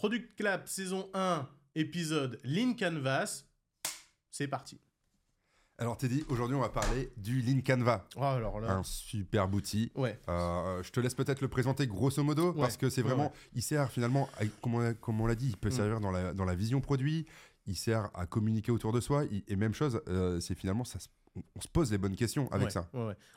Product Clap saison 1, épisode Lean Canvas. C'est parti. Alors Teddy, aujourd'hui on va parler du Lean Canva. Oh, alors là. Un super outil. Ouais. Euh, je te laisse peut-être le présenter grosso modo parce que c'est vraiment, Ouais, il sert finalement, à- comme on, l'a dit, il peut Mm. servir dans la, dans la vision produit, il sert à communiquer autour de soi il- et même chose, euh, c'est finalement ça, on- on se pose les bonnes questions avec ça.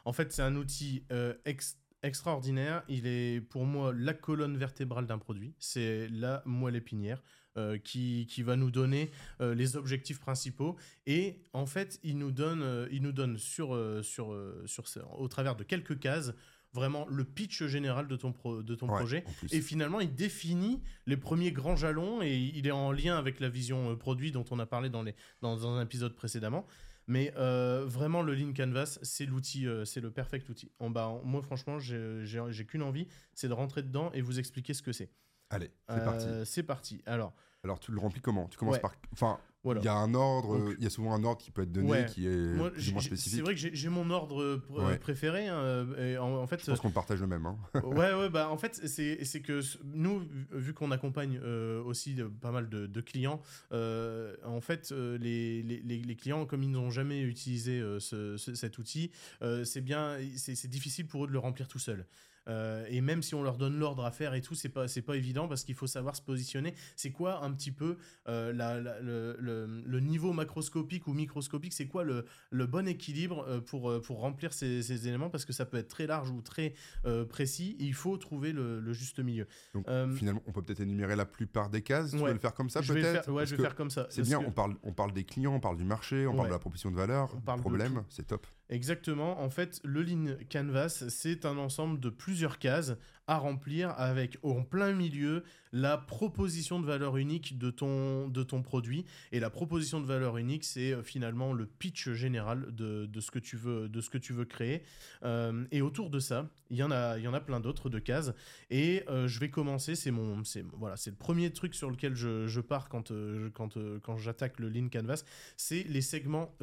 En fait, c'est un outil euh, ex- extraordinaire. Il est pour moi la colonne vertébrale d'un produit. C'est la moelle épinière euh, qui, qui va nous donner euh, les objectifs principaux. Et en fait, il nous donne, euh, il nous donne sur, sur, sur, au travers de quelques cases vraiment le pitch général de ton, pro- de ton Ouais, projet. Et finalement, il définit les premiers grands jalons et il est en lien avec la vision produit dont on a parlé dans, les, dans, dans un épisode précédemment. Mais euh, vraiment, le Lean Canvas, c'est l'outil, euh, c'est le perfect outil. En bas, en- moi, franchement, j'ai qu'une envie, c'est de rentrer dedans et vous expliquer ce que c'est. Allez, c'est Euh, parti. C'est parti. Alors, Alors tu le remplis comment? Tu commences ouais. par, enfin, voilà. il y a un ordre, il y a souvent un ordre qui peut être donné Ouais. qui est Moi, plus j'ai- ou moins spécifique. c'est vrai que j'ai mon ordre euh, pr- Ouais. préféré. hein, euh, et en, en fait, Je pense qu'on partage le même. hein. ouais, ouais, bah en fait, c'est que nous, vu- qu'on accompagne euh, aussi de- pas mal de, de clients, euh, en fait, euh, les, les, les- clients, comme ils n'ont jamais utilisé euh, ce- ce- cet outil, euh, c'est bien, c'est c'est difficile pour eux de le remplir tout seul. Euh, et même si on leur donne l'ordre à faire et tout, c'est pas c'est pas évident parce qu'il faut savoir se positionner. C'est quoi un petit peu euh, la- la- le, le- le niveau macroscopique ou microscopique? C'est quoi le, le bon équilibre euh, pour pour remplir ces, ces éléments? Parce que ça peut être très large ou très euh, précis. Il faut trouver le, juste milieu. Donc, Finalement, on peut peut-être énumérer la plupart des cases. Tu Ouais. veux le faire comme ça je vais le peut-être? faire, ouais, je vais faire comme ça. C'est bien, que- on parle, on parle des clients, on parle du marché, on Ouais. parle de la proposition de valeur, On parle problème, c'est top. Exactement. En fait, le Lean Canvas, c'est un ensemble de plusieurs cases à remplir avec en plein milieu la proposition de valeur unique de ton, de ton produit. Et la proposition de valeur unique, c'est euh, finalement le pitch général de, de ce, que tu veux, de ce que tu veux créer. Euh, et autour de ça, il y en a, y en a plein d'autres de cases. Et euh, je vais commencer, c'est mon, c'est voilà, c'est le premier truc sur lequel je, je pars quand, euh, quand, quand j'attaque le Lean Canvas, c'est les segments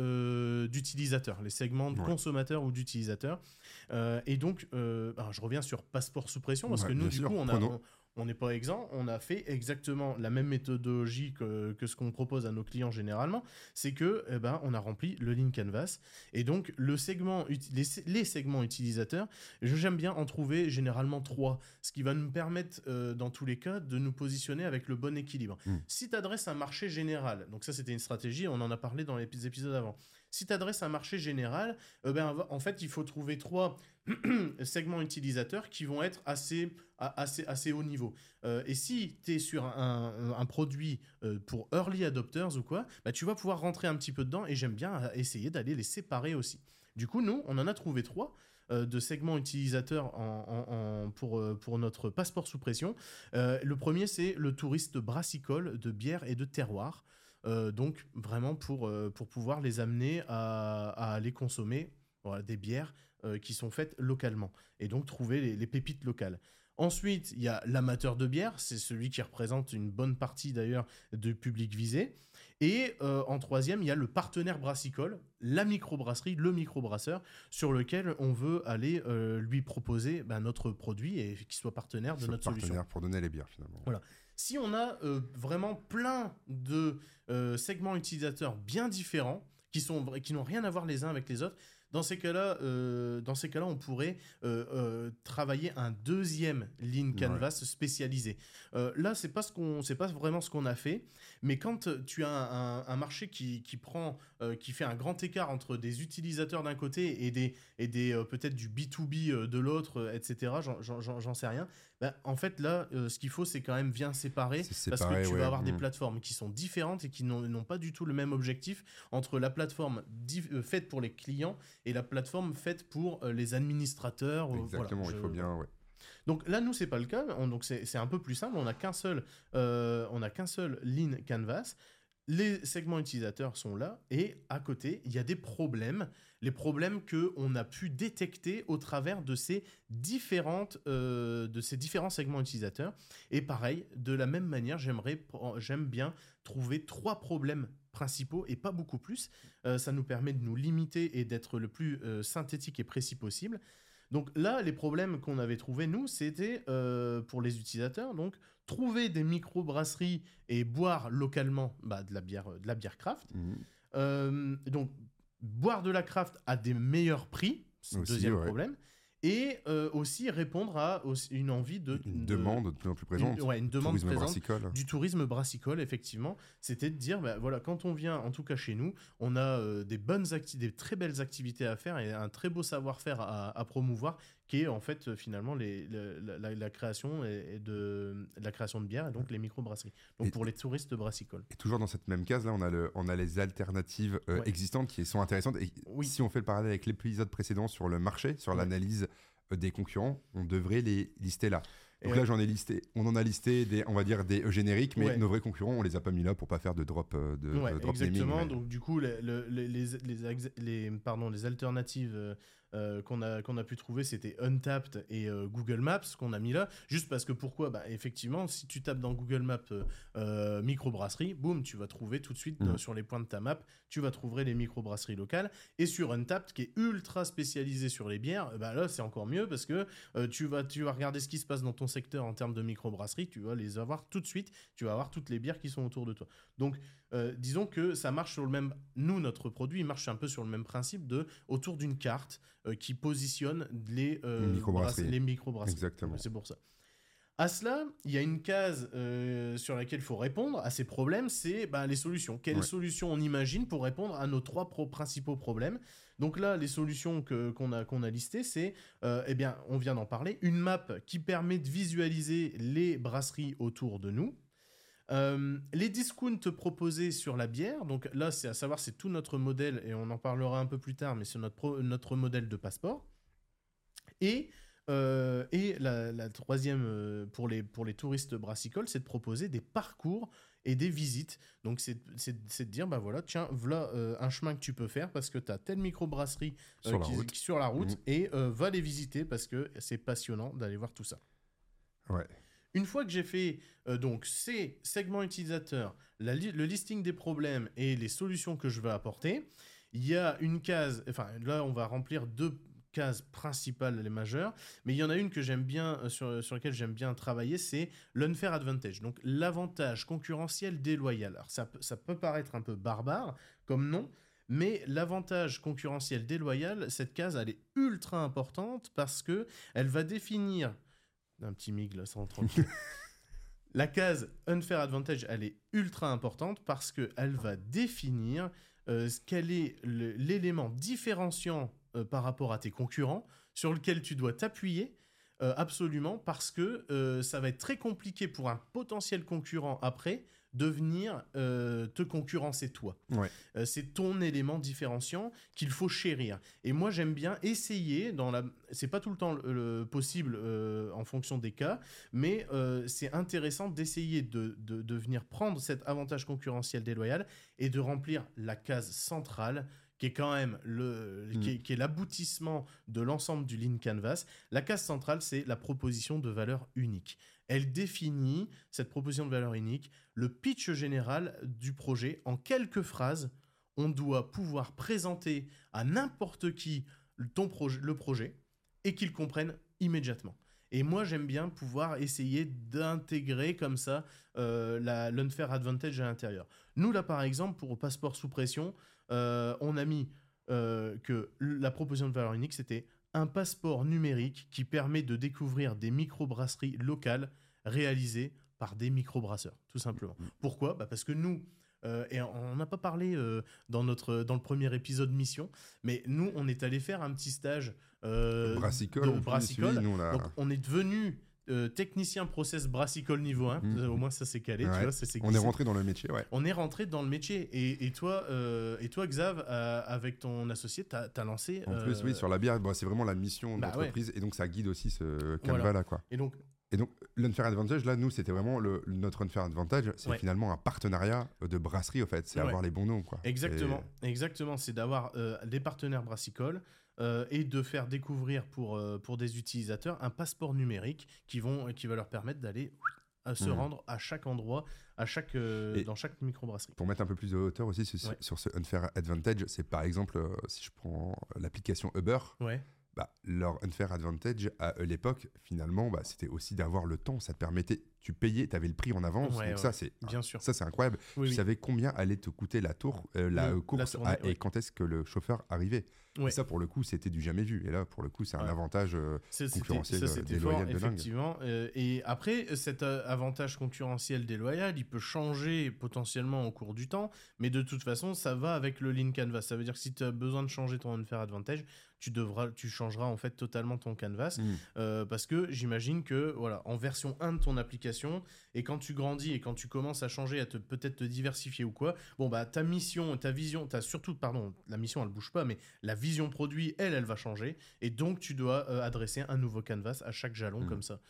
d'utilisateurs, les segments de Ouais. consommateurs ou d'utilisateurs. Et donc, alors, je reviens sur passeport sous pression parce Ouais, que nous, du sûr, coup, on a, prenons. on- on n'est pas exempt. On a fait exactement la même méthodologie que, que ce qu'on propose à nos clients généralement. C'est que, eh ben, on a rempli le Lean Canvas. Et donc, le segment, les, les segments utilisateurs, j'aime bien en trouver généralement trois, ce qui va nous permettre, euh, dans tous les cas, de nous positionner avec le bon équilibre. Mm. Si tu adresses un marché général, donc ça c'était une stratégie, on en a parlé dans les épis- épisodes avant. Si tu adresses un marché général, euh, ben, en fait, il faut trouver trois segments utilisateurs qui vont être assez, assez, assez haut niveau. Euh, et si tu es sur un, produit euh, pour early adopters ou quoi, bah, tu vas pouvoir rentrer un petit peu dedans et j'aime bien essayer d'aller les séparer aussi. Du coup, nous, on en a trouvé trois de segments utilisateurs en, pour, pour notre passeport sous pression. Le premier, c'est le touriste brassicole de bière et de terroir. Euh, donc, vraiment pour, euh, pour pouvoir les amener à, à aller consommer voilà, des bières euh, qui sont faites localement. Et donc, trouver les, les pépites locales. Ensuite, il y a l'amateur de bière, c'est celui qui représente une bonne partie d'ailleurs du public visé. Et euh, en troisième, il y a le partenaire brassicole, la microbrasserie, le microbrasseur, sur lequel on veut aller euh, lui proposer bah, notre produit et qu'il soit partenaire de notre solution. partenaire pour donner les bières finalement. Voilà. Si on a euh, vraiment plein de euh, segments utilisateurs bien différents, qui sont qui n'ont rien à voir les uns avec les autres, dans ces cas-là, euh, dans ces cas-là, on pourrait euh, euh, travailler un deuxième Lean Canvas spécialisé. Euh, là, c'est pas ce qu'on, c'est pas vraiment ce qu'on a fait, mais quand tu as un, un- un marché qui, qui prend, qui fait un grand écart entre des utilisateurs d'un côté et des et des peut-être du B2B euh, de l'autre, etc. J'en sais rien. Ben, en fait, là, euh, ce qu'il faut, c'est quand même bien séparer, parce que tu ouais. vas avoir des Mm. plateformes qui sont différentes et qui n'ont pas du tout le même objectif entre la plateforme euh, faite pour les clients et la plateforme faite pour euh, les administrateurs. voilà. Exactement, il faut bien. Ouais. donc là, nous, c'est pas le cas. On- donc c'est un peu plus simple. On n'a qu'un seul, on a qu'un seul Lean Canvas. Les segments utilisateurs sont là et à côté, il y a des problèmes, les problèmes que on a pu détecter au travers de ces différentes, euh, de ces différents segments utilisateurs. Et pareil, de la même manière, j'aimerais, j'aime bien trouver trois problèmes principaux et pas beaucoup plus. Euh, ça nous permet de nous limiter et d'être le plus euh, synthétique et précis possible. Donc là, les problèmes qu'on avait trouvés, nous, c'était euh, pour les utilisateurs, donc trouver des micro-brasseries et boire localement bah, de, la bière, de la bière craft. Mhm. Euh, donc, boire de la craft à des meilleurs prix, c'est le deuxième ouais. problème. Et euh, aussi répondre à aussi une envie de... Une de- demande de plus en plus présente. Une, ouais, une demande Tourisme présente brassicole. du tourisme brassicole, effectivement, c'était de dire, bah, voilà, quand on vient, en tout cas chez nous, on a euh, des bonnes acti- des très belles activités à faire et un très beau savoir-faire à, à promouvoir, qui est en fait euh, finalement les, la, la- la création et, de la création de bière et donc les micro-brasseries. Donc Et- pour les touristes brassicoles. Et toujours dans cette même case, là, on a, le, on a les alternatives euh, Ouais. existantes qui sont intéressantes. Et Oui. si on fait le parallèle avec l'épisode précédent sur le marché, sur Ouais. l'analyse euh, des concurrents, on devrait les lister là. Donc Et, là, j'en ai listé. On en a listé des, on va dire des génériques, mais Ouais. nos vrais concurrents, on les a pas mis là pour pas faire de drop de, Ouais, de drop naming, exactement. mais- Donc du coup, les, le- les, les, les ex- les- pardon, les alternatives euh, qu'on a, qu'on a pu trouver, c'était Untapped et euh, Google Maps qu'on a mis là. Juste parce que pourquoi? Bah, Effectivement, si tu tapes dans Google Maps euh, euh, microbrasserie, boum, tu vas trouver tout de suite euh, sur les points de ta map, tu vas trouver les microbrasseries locales. Et sur Untapped, qui est ultra spécialisé sur les bières, bah là c'est encore mieux parce que tu, vas, tu vas regarder ce qui se passe dans ton secteur en termes de microbrasserie, tu vas les avoir tout de suite, tu vas avoir toutes les bières qui sont autour de toi. Donc disons que ça marche sur le même. Nous, notre produit, il marche un peu sur le même principe de autour d'une carte euh, qui positionne les euh, Microbrasseries. les. Exactement. C'est pour ça. À cela, il y a une case euh, sur laquelle il faut répondre à ces problèmes, c'est bah, les solutions. Quelles Ouais. solutions on imagine pour répondre à nos trois pro- principaux problèmes? Donc là, les solutions que- qu'on a, qu'on a listées, c'est, euh, eh bien, on vient d'en parler, une map qui permet de visualiser les brasseries autour de nous. Euh, les discounts proposés sur la bière, donc là, c'est à savoir, c'est tout notre modèle, et on en parlera un peu plus tard, mais c'est notre, pro- notre modèle de passeport. Et, euh, et la, la troisième, euh, pour, les, pour les touristes brassicoles, c'est de proposer des parcours et des visites. Donc, c'est de dire, bah voilà, tiens, voilà euh, un chemin que tu peux faire parce que tu as telle microbrasserie Sur la qui- route. qui- sur la route Mhm. et va les visiter parce que c'est passionnant d'aller voir tout ça. Ouais. Une fois que j'ai fait euh, donc ces segments utilisateurs, le listing des problèmes et les solutions que je veux apporter, il y a une case, enfin là on va remplir deux cases principales, les majeures, mais il y en a une que j'aime bien, euh, sur, sur laquelle j'aime bien travailler, c'est l'unfair advantage, donc l'avantage concurrentiel déloyal. Alors ça, ça peut paraître un peu barbare comme nom, mais l'avantage concurrentiel déloyal, cette case, elle est ultra importante parce que elle va définir un petit mig là, sans tranquille. La case Unfair Advantage, elle est ultra importante parce qu'elle va définir euh, quel est l'élément différenciant euh, par rapport à tes concurrents sur lequel tu dois t'appuyer euh, absolument parce que euh, ça va être très compliqué pour un potentiel concurrent après de venir euh, te concurrencer toi. Ouais. Euh, c'est ton élément différenciant qu'il faut chérir. Et moi, j'aime bien essayer dans la. C'est pas tout le temps le, le possible euh, en fonction des cas, mais c'est intéressant d'essayer de, de, de venir prendre cet avantage concurrentiel déloyal et de remplir la case centrale qui est quand même le, Mm. qui est, qui est l'aboutissement de l'ensemble du Lean Canvas. La case centrale, c'est la proposition de valeur unique. Elle définit cette proposition de valeur unique, le pitch général du projet en quelques phrases. On doit pouvoir présenter à n'importe qui ton projet, le projet et qu'il comprenne immédiatement. Et moi, j'aime bien pouvoir essayer d'intégrer comme ça euh, l'unfair advantage à l'intérieur. Nous, là, par exemple, pour passeport sous pression, euh, on a mis euh, que la proposition de valeur unique, c'était un passeport numérique qui permet de découvrir des microbrasseries locales réalisées par des microbrasseurs, tout simplement. Pourquoi? Bah Parce que nous, euh, et on n'a pas parlé euh, dans, notre, dans le premier épisode Mission, mais nous, on est allé faire un petit stage euh, brassicole, brassicole. suivi, nous, on a- Donc, on est devenu euh, technicien process brassicole niveau 1. Mhm. Au moins, ça s'est calé. Ouais. Tu vois, ça s'est on est rentré dans le métier, ouais. On est rentré dans le métier. Et, et toi, euh, et toi, Xav, euh, avec ton associé, t'as as lancé. En plus, oui, sur la bière, bon, c'est vraiment la mission de bah l'entreprise et donc ça guide aussi ce Voilà. canevas-là, quoi. Et donc, Et donc, l'Unfair Advantage, là, nous, c'était vraiment le, notre Unfair Advantage, c'est Ouais. finalement un partenariat de brasserie, au fait. C'est Ouais. avoir les bons noms, quoi. Exactement, exactement. C'est d'avoir euh, des partenaires brassicoles euh, et de faire découvrir pour, euh, pour des utilisateurs un passeport numérique qui, vont, qui va leur permettre d'aller à se Mhm. rendre à chaque endroit, à chaque, euh, dans chaque microbrasserie. Pour mettre un peu plus de hauteur aussi sur, Ouais. sur ce Unfair Advantage, c'est par exemple, euh, si je prends l'application Uber, Ouais, bah, leur unfair advantage à l'époque, finalement, bah, c'était aussi d'avoir le temps. Ça te permettait, tu payais, tu avais le prix en avance. donc ça, c'est bien sûr. Ça, c'est incroyable. tu savais combien allait te coûter la tour, euh, la course, tournée, à- et quand est-ce que le chauffeur arrivait. Et ça, pour le coup, c'était du jamais vu. Et là, pour le coup, c'est un avantage. euh, concurrentiel, ça, euh, déloyal fort, de effectivement. Et après, cet avantage concurrentiel déloyal, il peut changer potentiellement au cours du temps, mais de toute façon, ça va avec le lean canvas. Ça veut dire que si tu as besoin de changer ton unfair advantage, tu devras, tu changeras en fait totalement ton canvas, Mm. Euh, parce que j'imagine que voilà, en version 1 de ton application, et quand tu grandis et quand tu commences à changer, à te peut-être te diversifier ou quoi, bon bah ta mission, ta vision, t'as surtout, pardon, la mission elle bouge pas, mais la vision produit, elle, elle va changer, et donc tu dois euh, adresser un nouveau canvas à chaque jalon Mm. comme ça.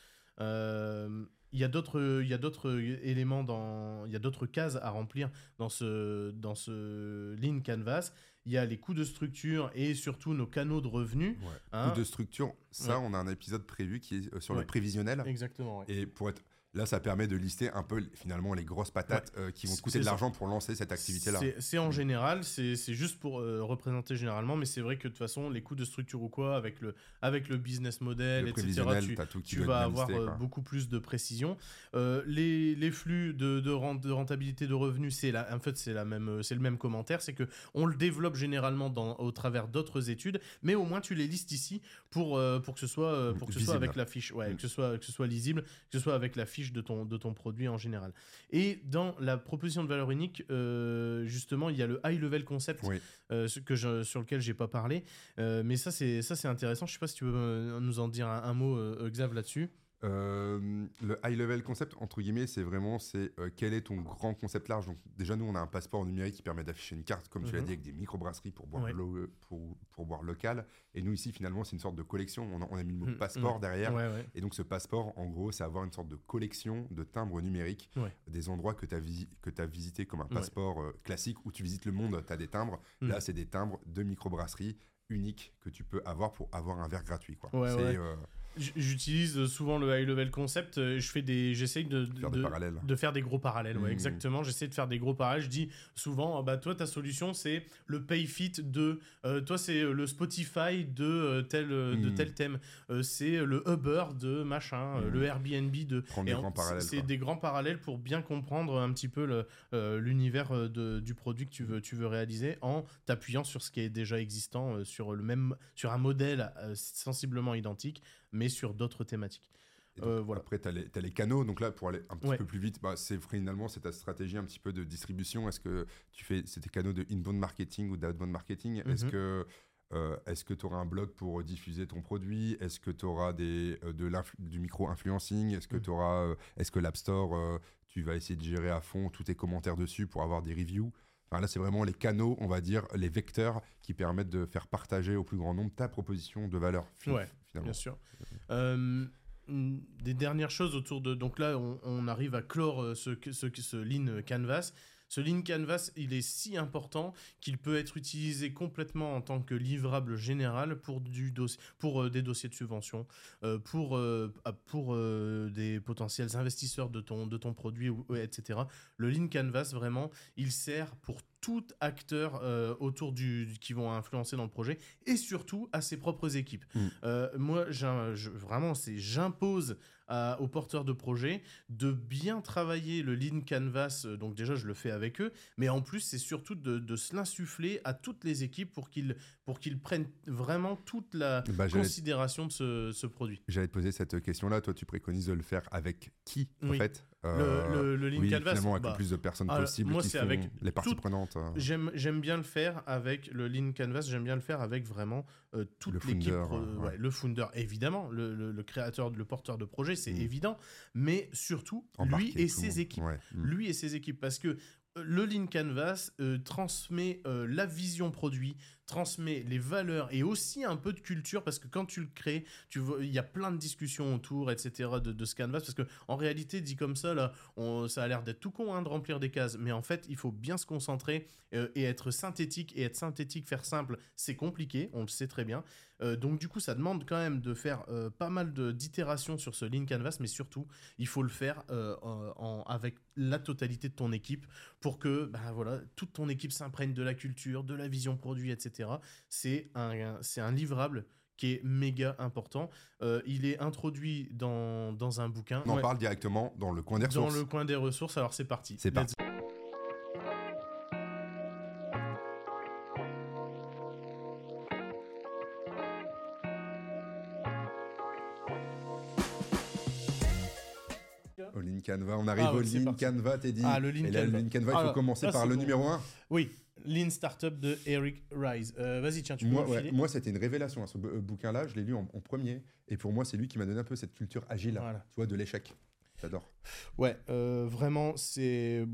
Euh, Il y a d'autres, il y a d'autres éléments dans, il y a d'autres cases à remplir dans ce, dans ce lean canvas. Il y a les coûts de structure et surtout nos canaux de revenus. Ouais. hein. De structure, ça, Ouais. on a un épisode prévu qui est euh, sur Ouais. le prévisionnel. Exactement. Et pour être là, ça permet de lister un peu finalement les grosses patates euh, qui vont te coûter de l'argent pour lancer cette activité-là. C'est- en général, c'est juste pour euh, représenter généralement, mais c'est vrai que de toute façon, les coûts de structure ou quoi, avec le, avec le business model, Le etc., tu, t'as tout qui tu doit vas avoir listé, euh, beaucoup plus de précision. Les, les flux de, de, rente- de rentabilité de revenus, c'est en fait, c'est le même commentaire, c'est que on le développe généralement dans, au travers d'autres études, mais au moins tu les listes ici pour, pour que ce soit, pour que ce soit avec la fiche, ouais, Mm. que ce soit, que ce soit lisible, que ce soit avec la fiche de ton, de ton produit en général. Et dans la proposition de valeur unique, euh, justement, il y a le high level concept Oui. euh, que je, sur lequel j'ai pas parlé, Euh, mais ça c'est ça c'est intéressant. Je sais pas si tu veux euh, nous en dire un, un mot, Xav, là-dessus. Euh, le high level concept, entre guillemets, c'est vraiment c'est euh, quel est ton grand concept large. Donc, déjà, nous, on a un passeport numérique qui permet d'afficher une carte, comme tu l'as Mhm. dit, avec des microbrasseries pour boire, Ouais. lo- pour, pour boire local. Et nous, ici, finalement, c'est une sorte de collection. On a, on a mis le mot Mhm, passeport derrière. Ouais, ouais. Et donc, ce passeport, en gros, c'est avoir une sorte de collection de timbres numériques des endroits que tu as, visi as visités comme un passeport euh, classique où tu visites le monde, tu as des timbres. Mhm. Là, c'est des timbres de microbrasserie uniques que tu peux avoir pour avoir un verre gratuit. Quoi. Ouais, c'est J'utilise souvent le high level concept. euh, Je fais des, j'essaye de, de- faire des de- parallèles. de faire des gros parallèles. Ouais, Mhm. exactement. J'essaie de faire des gros parallèles. Je dis souvent, ah bah toi ta solution c'est le PayFit de, euh, toi c'est le Spotify de euh, tel de Mhm. tel thème. Euh, c'est le Uber de machin, Mhm. le Airbnb de. C'est des grands parallèles pour bien comprendre un petit peu l'univers du produit que tu veux, tu veux réaliser en t'appuyant sur ce qui est déjà existant, sur, le même, sur un modèle sensiblement identique, mais sur d'autres thématiques. Donc, Euh, voilà. Après, tu as, les canaux. Donc là, pour aller un petit Ouais. peu plus vite, bah, c'est finalement c'est ta stratégie un petit peu de distribution. Est-ce que tu fais c'est tes canaux de inbound marketing ou d'outbound marketing? Est-ce Mhm. que euh, est-ce que tu auras un blog pour diffuser ton produit? Est-ce que tu auras des, euh, de du micro-influencing Est-ce que tu auras est-ce que l'App Store, euh, tu vas essayer de gérer à fond tous tes commentaires dessus pour avoir des reviews? Enfin, là, c'est vraiment les canaux, on va dire, les vecteurs qui permettent de faire partager au plus grand nombre ta proposition de valeur. Ouais, finalement. Bien sûr. Euh, des dernières choses autour de. Donc là, on, on arrive à clore euh, ce, ce, ce lean canvas. Ce lean canvas, il est si important qu'il peut être utilisé complètement en tant que livrable général pour, du dossier, pour euh, des dossiers de subvention, euh, pour, euh, ah, pour des potentiels investisseurs de ton, de ton produit, etc. Le lean canvas, vraiment, il sert pour tout acteur euh, autour du qui vont influencer dans le projet et surtout à ses propres équipes. Mm. Euh, moi, je, vraiment, c'est j'impose aux porteurs de projet de bien travailler le lean canvas. euh, Donc déjà, je le fais avec eux, mais en plus, c'est surtout de, de se l'insuffler à toutes les équipes pour qu'ils pour qu'ils prennent vraiment toute la Bah, j'allais- considération de ce, ce produit. J'allais te poser cette question-là. Toi, tu préconises de le faire avec qui, en Oui. fait? Le, Euh, le, le lean Oui, canvas, finalement, avec bah, le plus de personnes alors, possible moi, qui c'est avec les parties prenantes. euh. J'aime, j'aime bien le faire avec le Lean Canvas, j'aime bien le faire avec vraiment euh, toute Le l'équipe. euh, ouais, ouais. Le founder, évidemment, le, le- le créateur, le porteur de projet, c'est Mm. évident, mais surtout Embarquer lui et tout le ses équipes. Ouais. Mm. Lui et ses équipes, parce que le Lean Canvas euh, transmet euh, la vision produit, transmet les valeurs et aussi un peu de culture, parce que quand tu le crées, il y a plein de discussions autour, etc., de, ce canvas, parce que en réalité, dit comme ça, ça a l'air d'être tout con hein, de remplir des cases, mais en fait, il faut bien se concentrer euh, et être synthétique. Et être synthétique, faire simple, c'est compliqué, on le sait très bien. Euh, donc du coup, ça demande quand même de faire euh, pas mal d'itérations sur ce Lean Canvas, mais surtout, il faut le faire avec la totalité de ton équipe pour que bah, voilà, toute ton équipe s'imprègne de la culture, de la vision produit, etc. C'est un, c'est un livrable qui est méga important. Euh, il est introduit dans, dans un bouquin. On en Ouais, parle directement dans le coin des dans ressources. le coin des ressources. Alors c'est parti. C'est parti. Canva, on arrive Ah au Lean. Canva, Teddy. Ah, le Lean Et là, Canva. le Lean Canva, il faut Alors, commencer là, par le bon. numéro 1. Oui, Lean Startup de Eric Rise. Euh, Vas-y, tiens, tu peux Moi, ouais, moi c'était une révélation. hein, ce euh, bouquin-là, je l'ai lu en, en premier. Et pour moi, c'est lui qui m'a donné un peu cette culture agile, Voilà. tu vois, de l'échec. J'adore. Ouais, euh, vraiment, c'est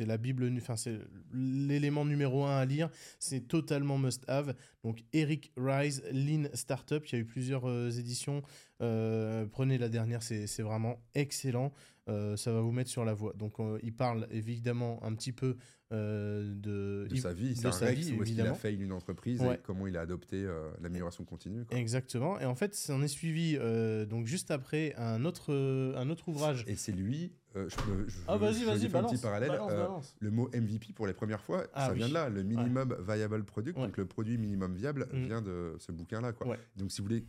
la Bible, enfin, c'est l'élément numéro un à lire. C'est totalement must-have. Donc, Eric Rise, Lean Startup. Il y a eu plusieurs euh, éditions. Euh, prenez la dernière, c'est vraiment excellent. Ça va vous mettre sur la voie. Donc, il parle évidemment un petit peu euh, de, sa vie, c'est un sa Rex, vie, où est-ce qu'il a failli une entreprise Ouais. et comment il a adopté euh, l'amélioration continue. quoi. Exactement. Et en fait, ça en est suivi euh, donc juste après un autre, un autre ouvrage. Et c'est lui, je, peux- je, Ah, vas-y, vas-y, fais un balance. petit parallèle. balance, balance. le mot MVP pour les premières fois, Ah ça oui. vient de là. Le minimum viable product, Ouais. donc le produit minimum viable, Mm. vient de ce bouquin-là. quoi. Donc si vous voulez,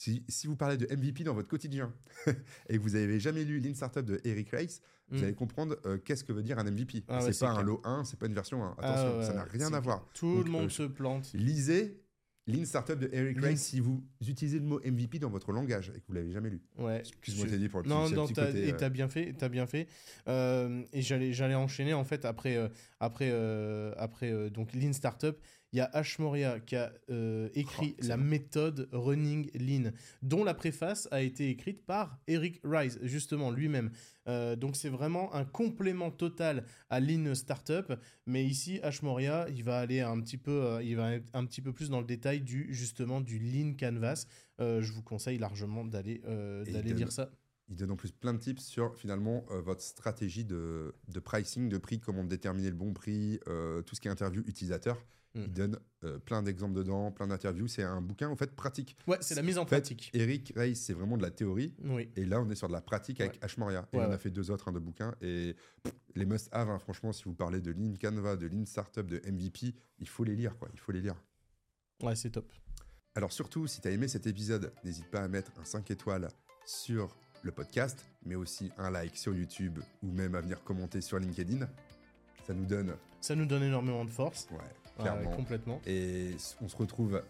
si, si vous parlez de MVP dans votre quotidien et que vous n'avez jamais lu Lean Startup de Eric Rice, vous Mm. allez comprendre euh, qu'est-ce que veut dire un MVP. Ah c'est pas un lot 1, c'est pas une version 1. Ah Attention, ouais, ça n'a rien à voir. Tout Donc, le monde euh, se plante. Lisez Lean Startup de Eric Lean- Rice si vous utilisez le mot MVP dans votre langage et que vous l'avez jamais lu. Ouais. Excuse-moi, Je- Teddy, pour le Non, non, petit t'as- côté, et euh, t'as bien fait, t'as bien fait. Euh, et j'allais, j'allais enchaîner en fait après, euh, après, après donc Lean Startup. Il y a Ash Moria qui a euh, écrit Oh, la bon. méthode Running Lean, dont la préface a été écrite par Eric Rise justement lui-même. Euh, donc c'est vraiment un complément total à Lean Startup. Mais ici, Ash Moria, il va aller un petit peu, euh, il va un petit peu plus dans le détail du justement du Lean Canvas. Je vous conseille largement d'aller, d'aller lire ça. Il donne en plus plein de tips sur finalement euh, votre stratégie de, de pricing, de prix, comment déterminer le bon prix, euh, tout ce qui est interview utilisateur. Mm. Il donne euh, plein d'exemples dedans, plein d'interviews. C'est un bouquin en fait pratique. Ouais, c'est la mise en En fait, pratique. Eric Rice, c'est vraiment de la théorie. Oui. Et là, on est sur de la pratique avec Ouais. Ashmoria. Et Ouais, on a fait deux autres hein, de bouquins. Et pff, les must-have, hein, franchement, si vous parlez de Lean Canva, de Lean Startup, de MVP, il faut les lire. quoi. Il faut les lire. Ouais, c'est top. Alors surtout, si tu as aimé cet épisode, n'hésite pas à mettre un 5 étoiles sur le podcast, mais aussi un like sur YouTube ou même à venir commenter sur LinkedIn. Ça nous donne, Ça nous donne énormément de force. Ouais, clairement. complètement. Et on se retrouve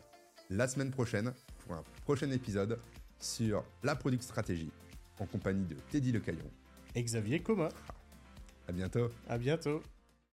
la semaine prochaine pour un prochain épisode sur la Product Stratégie en compagnie de Teddy Lecaillon. Et Xavier Coma. À bientôt. À bientôt.